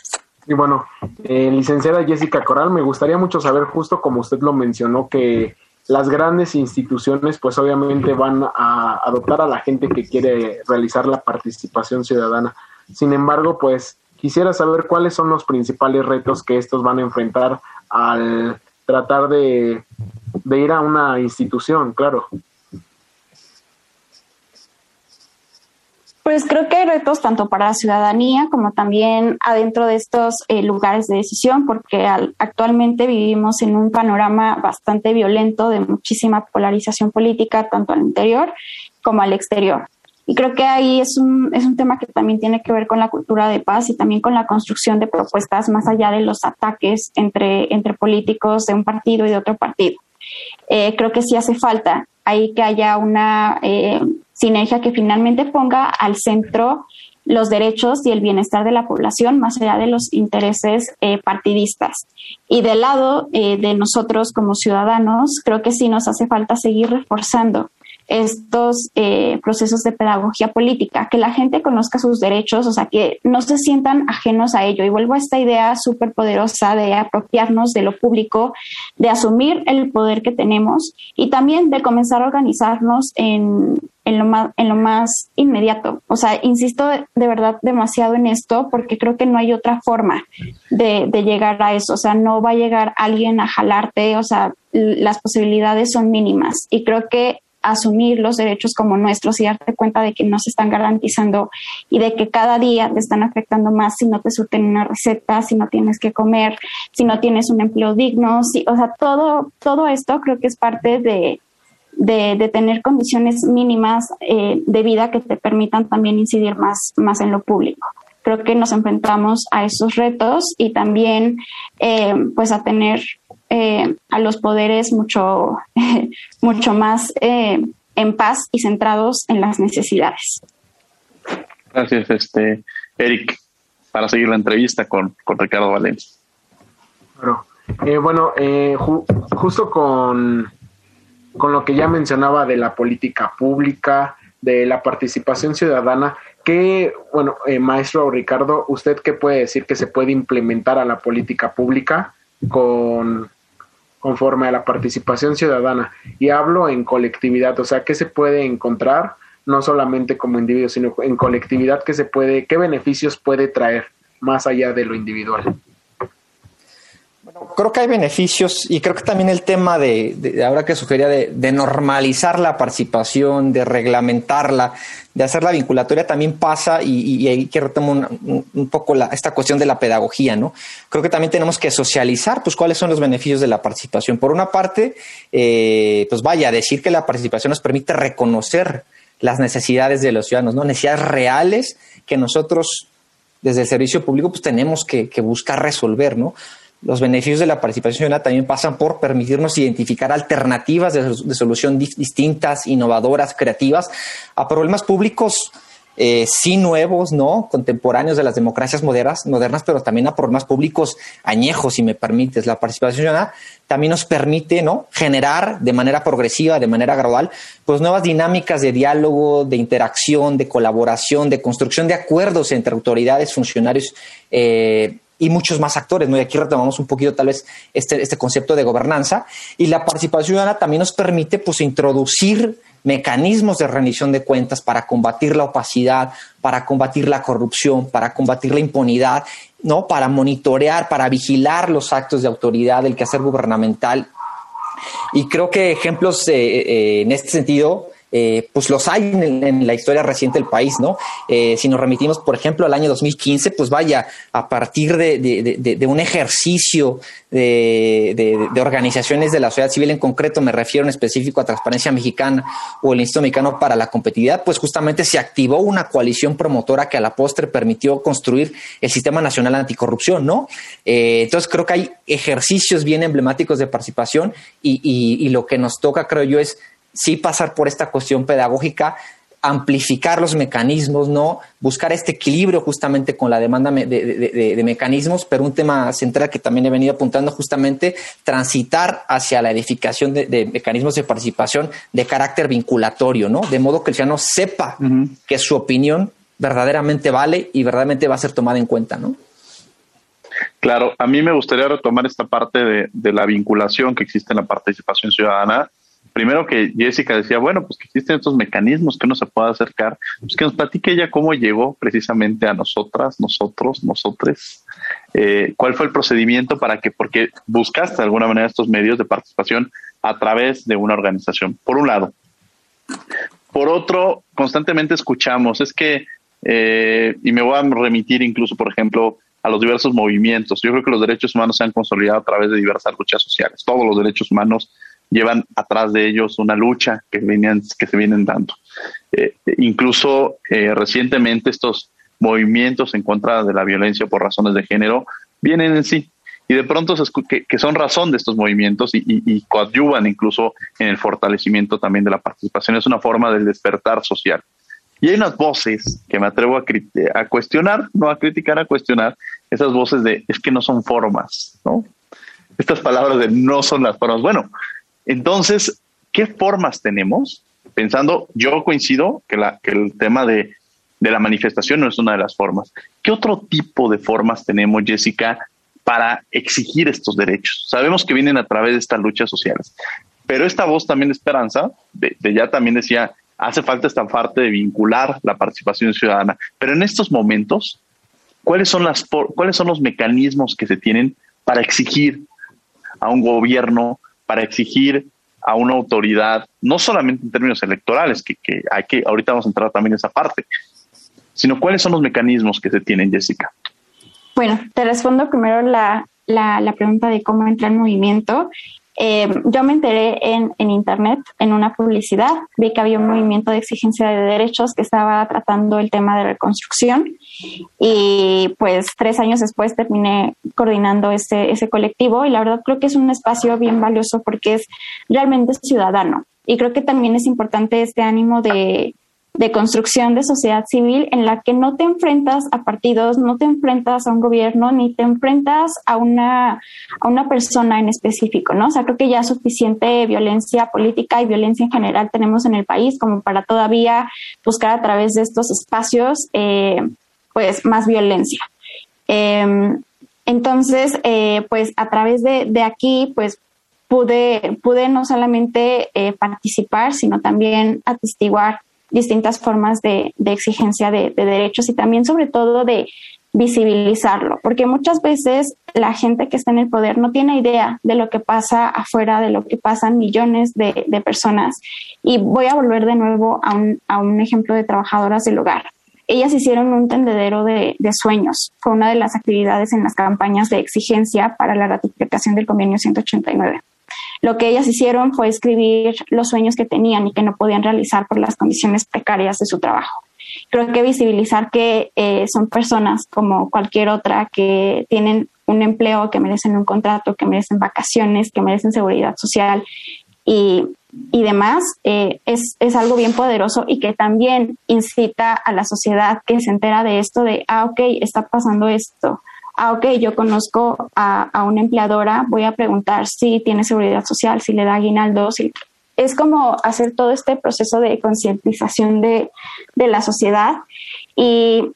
Y bueno, eh, licenciada Jessica Coral, me gustaría mucho saber, justo como usted lo mencionó, que las grandes instituciones pues obviamente van a adoptar a la gente que quiere realizar la participación ciudadana. Sin embargo, pues quisiera saber cuáles son los principales retos que estos van a enfrentar al tratar de, ir a una institución, claro. Pues creo que hay retos tanto para la ciudadanía como también adentro de estos eh, lugares de decisión, porque actualmente vivimos en un panorama bastante violento de muchísima polarización política, tanto al interior como al exterior. Y creo que ahí es un, es un tema que también tiene que ver con la cultura de paz y también con la construcción de propuestas más allá de los ataques entre, entre políticos de un partido y de otro partido. Eh, creo que sí hace falta ahí que haya una eh, sinergia que finalmente ponga al centro los derechos y el bienestar de la población más allá de los intereses eh, partidistas. Y del lado de nosotros como ciudadanos, creo que sí nos hace falta seguir reforzando estos eh, procesos de pedagogía política, que la gente conozca sus derechos, o sea, que no se sientan ajenos a ello. Y vuelvo a esta idea súper poderosa de apropiarnos de lo público, de asumir el poder que tenemos y también de comenzar a organizarnos en, en lo más, en lo más inmediato. O sea, insisto de, verdad demasiado en esto porque creo que no hay otra forma de, de, llegar a eso. O sea, no va a llegar alguien a jalarte, o sea, las posibilidades son mínimas. Y creo que asumir los derechos como nuestros y darte cuenta de que no se están garantizando y de que cada día te están afectando más si no te surten una receta, si no tienes que comer, si no tienes un empleo digno, si, o sea, todo, todo esto creo que es parte de, de, tener condiciones mínimas eh, de vida que te permitan también incidir más, más en lo público. Creo que nos enfrentamos a esos retos y también eh, pues a tener eh, a los poderes mucho, mucho más eh, en paz y centrados en las necesidades. Gracias, este Eric, para seguir la entrevista con, Ricardo Valencia. Bueno, eh, justo con, con lo que ya mencionaba de la política pública, de la participación ciudadana, ¿qué, bueno, maestro Ricardo, usted qué puede decir que se puede implementar a la política pública con, conforme a la participación ciudadana. Y hablo en colectividad, o sea, ¿qué se puede encontrar? No solamente como individuo, sino en colectividad, ¿qué se puede, qué beneficios puede traer más allá de lo individual? Creo que hay beneficios y creo que también el tema de, ahora que sugería de, normalizar la participación, de reglamentarla, de hacerla vinculatoria también pasa y, ahí que retomo un, poco esta cuestión de la pedagogía, ¿no? Creo que también tenemos que socializar, pues, cuáles son los beneficios de la participación. Por una parte, eh, pues vaya, decir que la participación nos permite reconocer las necesidades de los ciudadanos, ¿no? Necesidades reales que nosotros desde el servicio público pues tenemos que, que buscar resolver, ¿no? Los beneficios de la participación ciudadana también pasan por permitirnos identificar alternativas de, solución distintas, innovadoras, creativas a problemas públicos eh, sí nuevos, ¿no? Contemporáneos de las democracias modernas, modernas, pero también a problemas públicos añejos, si me permites. La participación ciudadana también nos permite, ¿no? Generar de manera progresiva, de manera gradual, pues nuevas dinámicas de diálogo, de interacción, de colaboración, de construcción de acuerdos entre autoridades, funcionarios, eh, y muchos más actores, ¿no? Y aquí retomamos un poquito tal vez este, este concepto de gobernanza y la participación ciudadana también nos permite pues introducir mecanismos de rendición de cuentas para combatir la opacidad, para combatir la corrupción, para combatir la impunidad, ¿no? Para monitorear, para vigilar los actos de autoridad, el quehacer gubernamental. Y creo que ejemplos eh, en este sentido eh, pues los hay en, la historia reciente del país, ¿no? Eh, si nos remitimos, por ejemplo, al año 2015, pues vaya, a partir de, un ejercicio de, organizaciones de la sociedad civil en concreto, me refiero en específico a Transparencia Mexicana o el Instituto Mexicano para la Competitividad, pues justamente se activó una coalición promotora que a la postre permitió construir el Sistema Nacional Anticorrupción, ¿no? Eh, entonces creo que hay ejercicios bien emblemáticos de participación y lo que nos toca, creo yo, es sí pasar por esta cuestión pedagógica, amplificar los mecanismos, ¿no? Buscar este equilibrio justamente con la demanda de, mecanismos, pero un tema central que también he venido apuntando justamente, transitar hacia la edificación de, mecanismos de participación de carácter vinculatorio, ¿no? De modo que el ciudadano sepa que su opinión verdaderamente vale y verdaderamente va a ser tomada en cuenta, ¿no? Claro, a mí me gustaría retomar esta parte de la vinculación que existe en la participación ciudadana primero que Jessica decía, bueno, pues que existen estos mecanismos que uno se pueda acercar, pues que nos platique ella cómo llegó precisamente a nosotras, nosotros, nosotres, eh, cuál fue el procedimiento para que, porque buscaste de alguna manera estos medios de participación a través de una organización, por un lado. Por otro, constantemente escuchamos, es que, eh, y me voy a remitir incluso, por ejemplo, a los diversos movimientos. Yo creo que los derechos humanos se han consolidado a través de diversas luchas sociales. Todos los derechos humanos llevan atrás de ellos una lucha que, venían, que se vienen dando. Eh, incluso eh, recientemente estos movimientos en contra de la violencia por razones de género vienen en sí y de pronto se que, que, son razón de estos movimientos y, coadyuvan incluso en el fortalecimiento también de la participación. Es una forma del despertar social. Y hay unas voces que me atrevo a cuestionar, no a criticar, a cuestionar, esas voces de es que no son formas, ¿no? Estas palabras de no son las formas. Bueno, entonces, ¿qué formas tenemos? Pensando, yo coincido que, el tema de, de la manifestación no es una de las formas. ¿Qué otro tipo de formas tenemos, Jessica, para exigir estos derechos? Sabemos que vienen a través de estas luchas sociales, pero esta voz también de esperanza, de, ya también decía, hace falta esta parte de vincular la participación ciudadana, pero en estos momentos, ¿cuáles son, las, ¿cuáles son los mecanismos que se tienen para exigir a un gobierno para exigir a una autoridad, no solamente en términos electorales, que, hay que, ahorita vamos a entrar también en esa parte, sino cuáles son los mecanismos que se tienen, Jessica. Bueno, te respondo primero la, la, pregunta de cómo entra en movimiento. Eh, yo me enteré en, en, Internet, en una publicidad, vi que había un movimiento de exigencia de derechos que estaba tratando el tema de reconstrucción y pues tres años después terminé coordinando ese, ese colectivo y la verdad creo que es un espacio bien valioso porque es realmente ciudadano y creo que también es importante este ánimo de, de construcción de sociedad civil en la que no te enfrentas a partidos, no te enfrentas a un gobierno, ni te enfrentas a una, a una persona en específico, ¿no? O sea, creo que ya suficiente violencia política y violencia en general tenemos en el país como para todavía buscar a través de estos espacios eh, pues más violencia. Em, entonces, eh, pues a través de, de, aquí, pues pude, pude no solamente eh, participar, sino también atestiguar distintas formas de, de exigencia de, de, derechos y también sobre todo de visibilizarlo, porque muchas veces la gente que está en el poder no tiene idea de lo que pasa afuera, de lo que pasan millones de, de personas. Y voy a volver de nuevo a un, ejemplo de trabajadoras del hogar ellas hicieron un tendedero de, sueños. Fue una de las actividades en las campañas de exigencia para la ratificación del convenio 189. Lo que ellas hicieron fue escribir los sueños que tenían y que no podían realizar por las condiciones precarias de su trabajo. Creo que visibilizar que eh, son personas como cualquier otra que tienen un empleo, que merecen un contrato, que merecen vacaciones, que merecen seguridad social y y demás, eh, es, es, algo bien poderoso y que también incita a la sociedad que se entera de esto, de, ah, ok, está pasando esto. Ah, ok, yo conozco a, a una empleadora, voy a preguntar si tiene seguridad social, si le da aguinaldo, si... Es como hacer todo este proceso de concientización de, de la sociedad y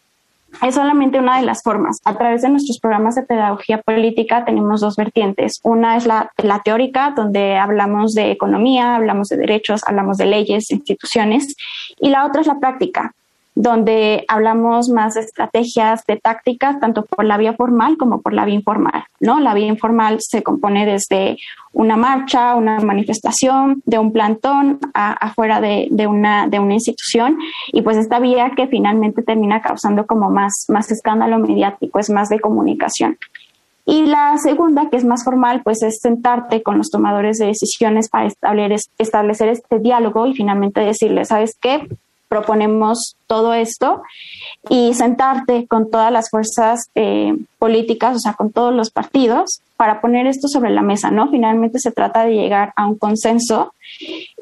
es solamente una de las formas. A través de nuestros programas de pedagogía política tenemos dos vertientes. Una es la, la, teórica, donde hablamos de economía, hablamos de derechos, hablamos de leyes, instituciones, y la otra es la práctica. Donde hablamos más de estrategias, de tácticas, tanto por la vía formal como por la vía informal. ¿no? La vía informal se compone desde una marcha, una manifestación, de un plantón afuera de, una, de una institución y pues esta vía que finalmente termina causando como más, más escándalo mediático, es más de comunicación. Y la segunda, que es más formal, pues es sentarte con los tomadores de decisiones para establecer, establecer este diálogo y finalmente decirles, ¿sabes qué? Proponemos todo esto y sentarte con todas las fuerzas eh, políticas, o sea, con todos los partidos, para poner esto sobre la mesa, ¿no? Finalmente se trata de llegar a un consenso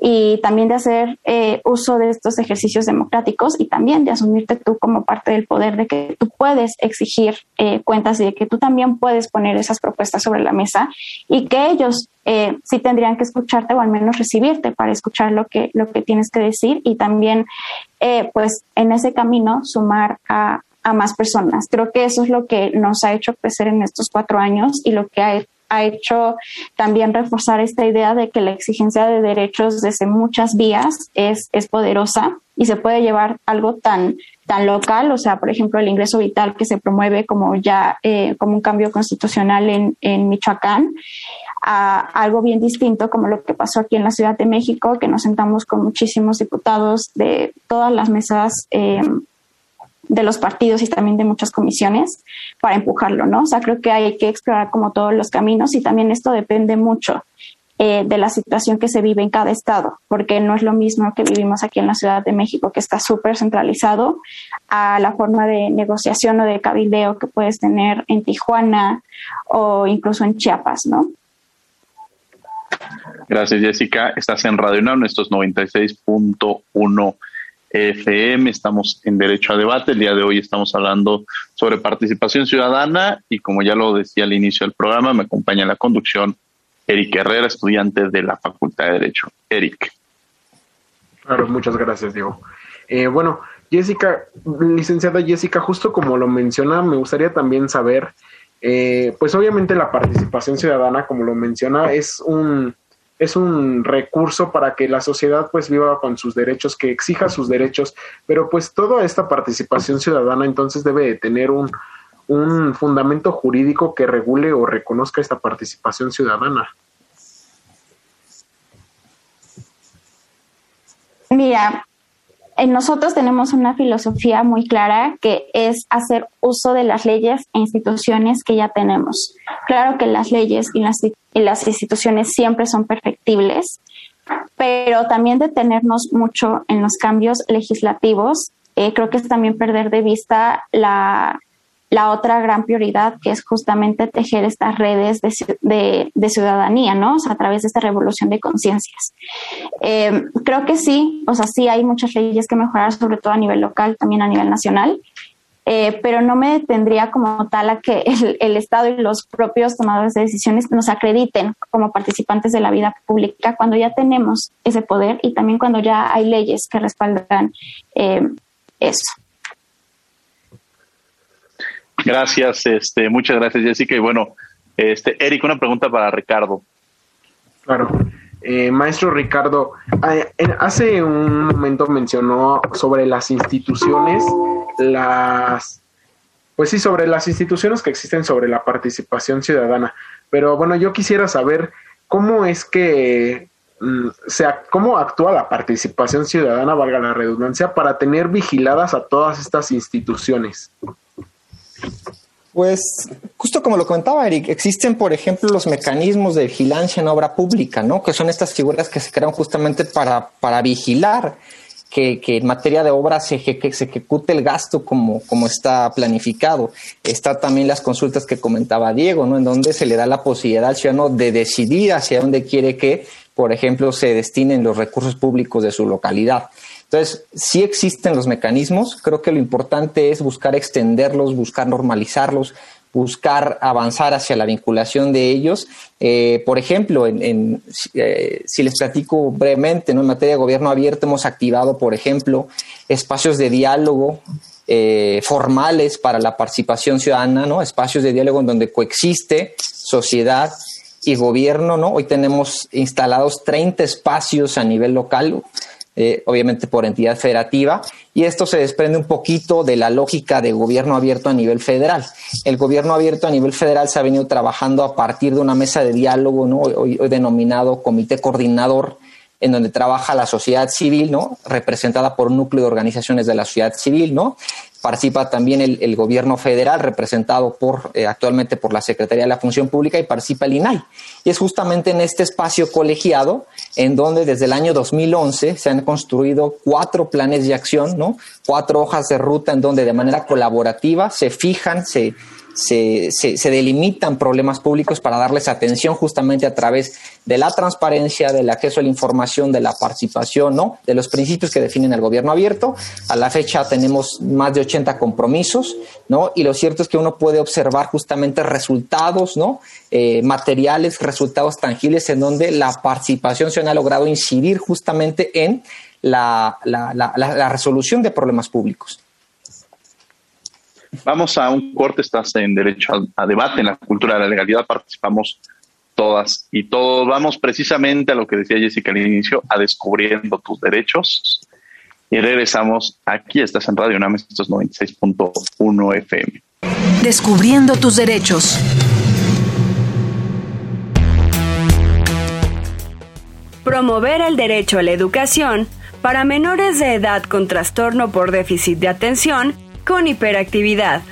y también de hacer eh, uso de estos ejercicios democráticos y también de asumirte tú como parte del poder, de que tú puedes exigir eh, cuentas y de que tú también puedes poner esas propuestas sobre la mesa y que ellos eh, sí tendrían que escucharte o al menos recibirte para escuchar lo que, lo que tienes que decir y también, pues, en ese camino sumar a, a más personas. Creo que eso es lo que nos ha hecho crecer en estos cuatro años y lo que ha, hecho también reforzar esta idea de que la exigencia de derechos desde muchas vías es, es poderosa y se puede llevar algo tan, tan local, o sea, por ejemplo, el ingreso vital que se promueve como ya eh, como un cambio constitucional en, en Michoacán, a algo bien distinto como lo que pasó aquí en la Ciudad de México, que nos sentamos con muchísimos diputados de todas las mesas eh, de los partidos y también de muchas comisiones para empujarlo, ¿no? O sea, creo que hay que explorar como todos los caminos y también esto depende mucho eh, de la situación que se vive en cada estado, porque no es lo mismo que vivimos aquí en la Ciudad de México, que está súper centralizado, a la forma de negociación o de cabildeo que puedes tener en Tijuana o incluso en Chiapas, ¿no? Gracias, Jessica. Estás en Radio UNAM, estos 96.1 FM, estamos en Derecho a Debate. El día de hoy estamos hablando sobre participación ciudadana y como ya lo decía al inicio del programa, me acompaña en la conducción Eric Herrera, estudiante de la Facultad de Derecho. Eric. Claro, muchas gracias, Diego. Eh, bueno, Jessica, licenciada Jessica, justo como lo menciona, me gustaría también saber, eh, pues obviamente la participación ciudadana, como lo menciona, es un es un recurso para que la sociedad pues viva con sus derechos, que exija sus derechos, pero pues toda esta participación ciudadana entonces debe de tener un, un fundamento jurídico que regule o reconozca esta participación ciudadana. Mira, nosotros tenemos una filosofía muy clara que es hacer uso de las leyes e instituciones que ya tenemos. Claro que las leyes y las, y las instituciones siempre son perfectibles, pero también detenernos mucho en los cambios legislativos, eh, creo que es también perder de vista la, la otra gran prioridad que es justamente tejer estas redes de, de, ciudadanía, ¿no? O sea, a través de esta revolución de conciencias. Eh, creo que sí, o sea, sí hay muchas leyes que mejorar, sobre todo a nivel local, también a nivel nacional, eh, pero no me detendría como tal a que el, Estado y los propios tomadores de decisiones nos acrediten como participantes de la vida pública cuando ya tenemos ese poder y también cuando ya hay leyes que respaldan eh, eso. Gracias, este, muchas gracias Jessica. Y bueno, este, Eric, una pregunta para Ricardo. Claro. Eh, maestro Ricardo, hace un momento mencionó sobre las instituciones, las, pues sí, sobre las instituciones que existen sobre la participación ciudadana. Pero bueno, yo quisiera saber cómo es que, mm, sea, cómo actúa la participación ciudadana, valga la redundancia, para tener vigiladas a todas estas instituciones. Pues justo como lo comentaba Eric, existen, por ejemplo, los mecanismos de vigilancia en obra pública, ¿no? Que son estas figuras que se crean justamente para, para vigilar que, que, en materia de obra se, se ejecute el gasto como, como está planificado. Está también las consultas que comentaba Diego, ¿no? En donde se le da la posibilidad al ciudadano de decidir hacia dónde quiere que, por ejemplo, se destinen los recursos públicos de su localidad. Entonces, sí existen los mecanismos, creo que lo importante es buscar extenderlos, buscar normalizarlos, buscar avanzar hacia la vinculación de ellos. Eh, por ejemplo, en, eh, si les platico brevemente, ¿no? en materia de gobierno abierto hemos activado, por ejemplo, espacios de diálogo eh, formales para la participación ciudadana, ¿no? espacios de diálogo en donde coexiste sociedad y gobierno. ¿no? Hoy tenemos instalados 30 espacios a nivel local eh, obviamente por entidad federativa, y esto se desprende un poquito de la lógica de gobierno abierto a nivel federal. El gobierno abierto a nivel federal se ha venido trabajando a partir de una mesa de diálogo, ¿no? hoy, denominado Comité Coordinador, en donde trabaja la sociedad civil, ¿no? representada por un núcleo de organizaciones de la sociedad civil, ¿no? Participa también el, gobierno federal representado por eh, actualmente por la Secretaría de la Función Pública y participa el INAI. Y es justamente en este espacio colegiado en donde desde el año 2011 se han construido cuatro planes de acción, ¿no? cuatro hojas de ruta en donde de manera colaborativa se fijan, se, se, se, delimitan problemas públicos para darles atención justamente a través de la transparencia, del acceso a la información, de la participación, ¿no? De los principios que definen el gobierno abierto. A la fecha tenemos más de 80 compromisos, ¿no? Y lo cierto es que uno puede observar justamente resultados, ¿no? Eh, materiales, resultados tangibles en donde la participación se ha logrado incidir justamente en la, la, la, la resolución de problemas públicos. Vamos a un corte, estás en derecho a, debate, en la cultura de la legalidad participamos todas y todos. Vamos precisamente a lo que decía Jessica al inicio, a descubriendo tus derechos. Y regresamos aquí, estás en Radio UNAM, estos 96.1 FM. Descubriendo tus derechos. Promover el derecho a la educación para menores de edad con trastorno por déficit de atención con hiperactividad.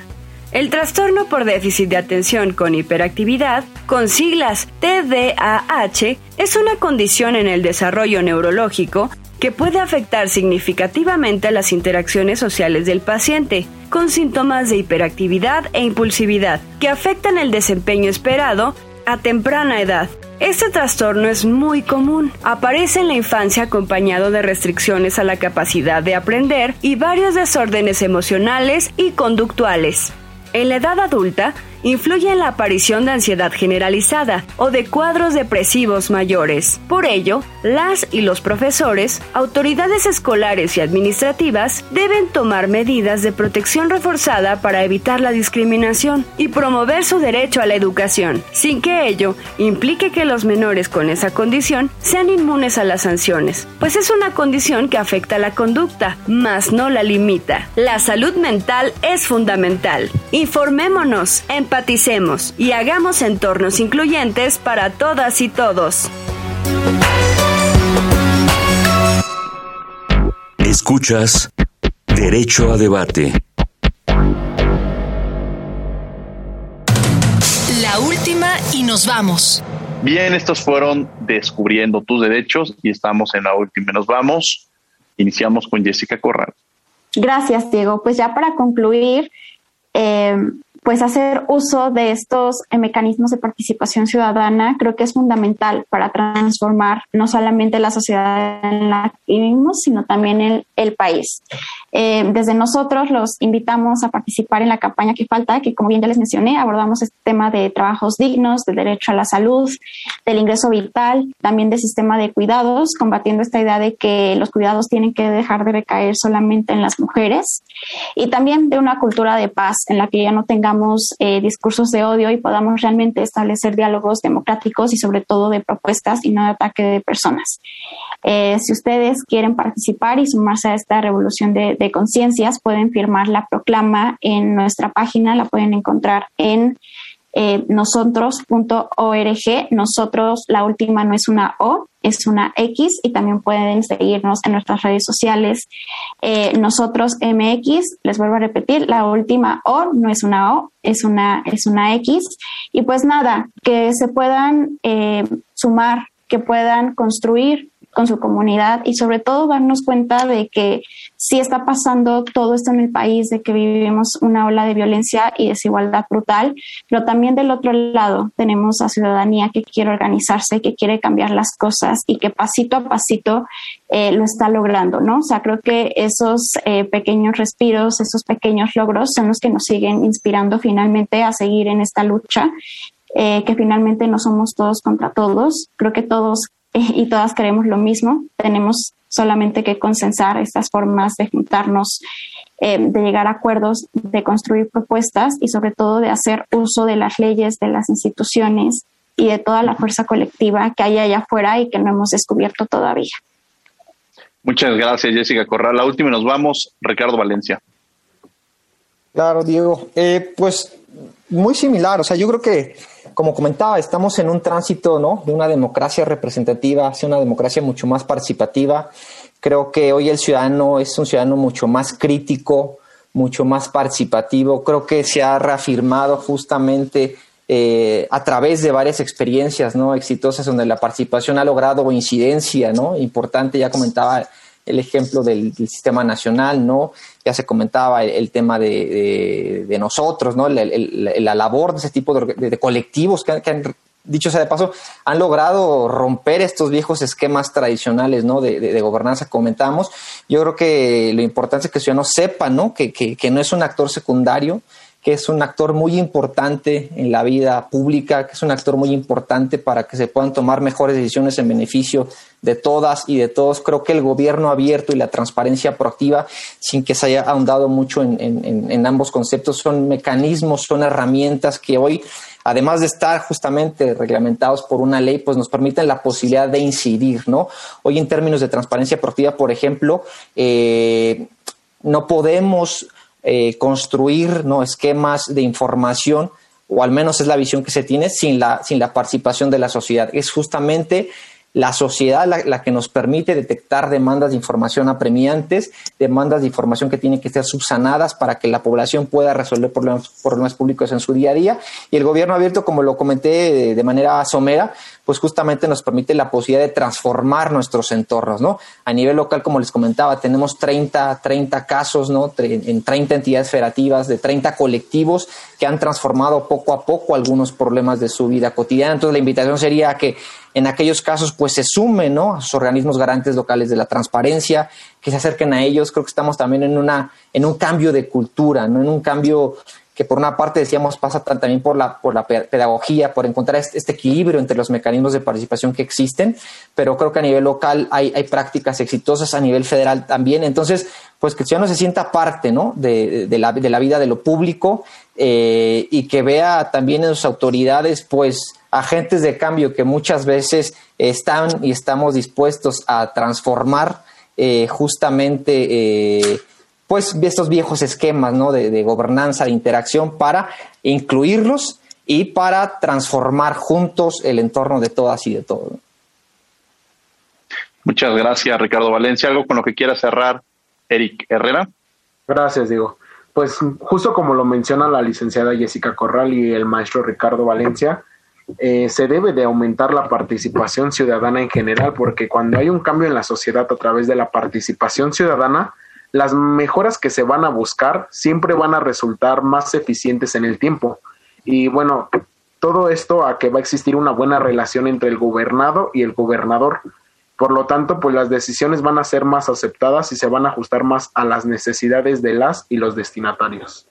El trastorno por déficit de atención con hiperactividad, con siglas TDAH, es una condición en el desarrollo neurológico que puede afectar significativamente las interacciones sociales del paciente, con síntomas de hiperactividad e impulsividad, que afectan el desempeño esperado a temprana edad. Este trastorno es muy común. Aparece en la infancia acompañado de restricciones a la capacidad de aprender y varios desórdenes emocionales y conductuales. En la edad adulta, influye en la aparición de ansiedad generalizada o de cuadros depresivos mayores. Por ello, las y los profesores, autoridades escolares y administrativas deben tomar medidas de protección reforzada para evitar la discriminación y promover su derecho a la educación, sin que ello implique que los menores con esa condición sean inmunes a las sanciones, pues es una condición que afecta la conducta, mas no la limita. La salud mental es fundamental. Informémonos en empaticemos y hagamos entornos incluyentes para todas y todos. Escuchas Derecho a Debate. La última y nos vamos. Bien, estos fueron Descubriendo tus derechos y estamos en la última y nos vamos. Iniciamos con Jessica Corral. Gracias, Diego. Pues ya para concluir, eh, pues hacer uso de estos eh, mecanismos de participación ciudadana creo que es fundamental para transformar no solamente la sociedad en la que vivimos, sino también el, el país. Eh, desde nosotros los invitamos a participar en la campaña que falta, que como bien ya les mencioné, abordamos este tema de trabajos dignos, del derecho a la salud, del ingreso vital, también del sistema de cuidados, combatiendo esta idea de que los cuidados tienen que dejar de recaer solamente en las mujeres, y también de una cultura de paz en la que ya no tengamos eh, discursos de odio y podamos realmente establecer diálogos democráticos y sobre todo de propuestas y no de ataque de personas. Eh, si ustedes quieren participar y sumarse a esta revolución de, de conciencias, pueden firmar la proclama en nuestra página, la pueden encontrar en eh, nosotros.org. Nosotros, la última no es una O, es una X y también pueden seguirnos en nuestras redes sociales. Eh, nosotros MX, les vuelvo a repetir, la última O no es una O, es una, es una X. Y pues nada, que se puedan eh, sumar, que puedan construir con su comunidad y sobre todo darnos cuenta de que sí está pasando todo esto en el país, de que vivimos una ola de violencia y desigualdad brutal, pero también del otro lado tenemos a ciudadanía que quiere organizarse, que quiere cambiar las cosas y que pasito a pasito eh, lo está logrando, ¿no? O sea, creo que esos eh, pequeños respiros, esos pequeños logros son los que nos siguen inspirando finalmente a seguir en esta lucha eh, que finalmente no somos todos contra todos. Creo que todos y todas queremos lo mismo. Tenemos solamente que consensar estas formas de juntarnos, eh, de llegar a acuerdos, de construir propuestas y sobre todo de hacer uso de las leyes, de las instituciones y de toda la fuerza colectiva que hay allá afuera y que no hemos descubierto todavía. Muchas gracias, Jessica Corral. La última y nos vamos, Ricardo Valencia. Claro, Diego. Eh, pues muy similar. O sea, yo creo que, como comentaba, estamos en un tránsito ¿no? de una democracia representativa hacia una democracia mucho más participativa. Creo que hoy el ciudadano es un ciudadano mucho más crítico, mucho más participativo. Creo que se ha reafirmado justamente eh, a través de varias experiencias ¿no? exitosas donde la participación ha logrado incidencia ¿no? importante. Ya comentaba el ejemplo del, sistema nacional, ¿no? Ya se comentaba el, tema de, nosotros, ¿no? La, labor de ese tipo de, colectivos que, han, dicho sea de paso, han logrado romper estos viejos esquemas tradicionales, ¿no? De, gobernanza, comentamos. Yo creo que lo importante es que el ciudadano sepa, ¿no? Que, que no es un actor secundario, que es un actor muy importante en la vida pública, que es un actor muy importante para que se puedan tomar mejores decisiones en beneficio de todas y de todos. Creo que el gobierno abierto y la transparencia proactiva, sin que se haya ahondado mucho en, ambos conceptos, son mecanismos, son herramientas que hoy además de estar justamente reglamentados por una ley, pues nos permiten la posibilidad de incidir, ¿no? Hoy en términos de transparencia proactiva, por ejemplo, eh, no podemos eh, construir ¿no? esquemas de información, o al menos es la visión que se tiene, sin la, sin la participación de la sociedad. Es justamente la sociedad la, que nos permite detectar demandas de información apremiantes, demandas de información que tienen que ser subsanadas para que la población pueda resolver problemas, problemas públicos en su día a día. Y el gobierno abierto, como lo comenté de, manera somera, pues justamente nos permite la posibilidad de transformar nuestros entornos, ¿no? A nivel local, como les comentaba, tenemos 30, 30 casos, ¿no? En 30 entidades federativas, de 30 colectivos que han transformado poco a poco algunos problemas de su vida cotidiana. Entonces, la invitación sería que en aquellos casos pues se sumen ¿no? a sus organismos garantes locales de la transparencia, que se acerquen a ellos. Creo que estamos también en, una, en un cambio de cultura, ¿no? en un cambio que por una parte decíamos pasa también por la, por la pedagogía, por encontrar este, este, equilibrio entre los mecanismos de participación que existen, pero creo que a nivel local hay, hay prácticas exitosas, a nivel federal también. Entonces, pues que el ciudadano se sienta parte ¿no? de, de, la, de la vida de lo público eh, y que vea también en sus autoridades, pues, agentes de cambio que muchas veces están y estamos dispuestos a transformar eh, justamente eh, pues estos viejos esquemas ¿no? de, gobernanza, de interacción para incluirlos y para transformar juntos el entorno de todas y de todos. Muchas gracias, Ricardo Valencia. ¿Algo con lo que quiera cerrar, Eric Herrera? Gracias, Diego. Pues justo como lo menciona la licenciada Jessica Corral y el maestro Ricardo Valencia, eh, se debe de aumentar la participación ciudadana en general, porque cuando hay un cambio en la sociedad a través de la participación ciudadana, las mejoras que se van a buscar siempre van a resultar más eficientes en el tiempo. Y bueno, todo esto a que va a existir una buena relación entre el gobernado y el gobernador. Por lo tanto, pues las decisiones van a ser más aceptadas y se van a ajustar más a las necesidades de las y los destinatarios.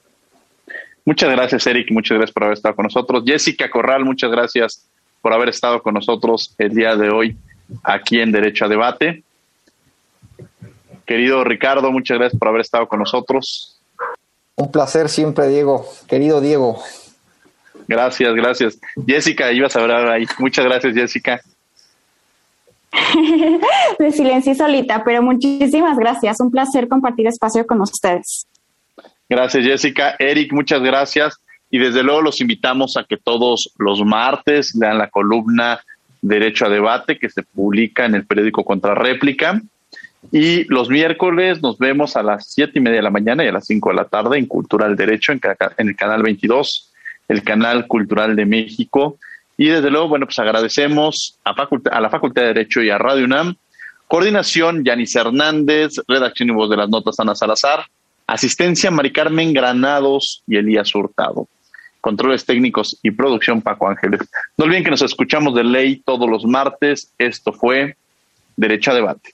Muchas gracias, Eric. Muchas gracias por haber estado con nosotros. Jessica Corral, muchas gracias por haber estado con nosotros el día de hoy aquí en Derecho a Debate. Querido Ricardo, muchas gracias por haber estado con nosotros. Un placer siempre, Diego. Querido Diego. Gracias, gracias. Jessica, ibas a hablar ahí. Muchas gracias, Jessica. Me silencié solita, pero muchísimas gracias. Un placer compartir espacio con ustedes. Gracias, Jessica. Eric, muchas gracias. Y desde luego los invitamos a que todos los martes lean la columna Derecho a Debate que se publica en el periódico Contrarréplica. Y los miércoles nos vemos a las siete y media de la mañana y a las cinco de la tarde en Cultura del Derecho en, el canal 22, el canal cultural de México. Y desde luego, bueno, pues agradecemos a, a la Facultad de Derecho y a Radio UNAM. Coordinación, Yanis Hernández, redacción y voz de las notas, Ana Salazar. Asistencia, Mari Carmen Granados y Elías Hurtado. Controles técnicos y producción, Paco Ángeles. No olviden que nos escuchamos de ley todos los martes. Esto fue Derecho a Debate.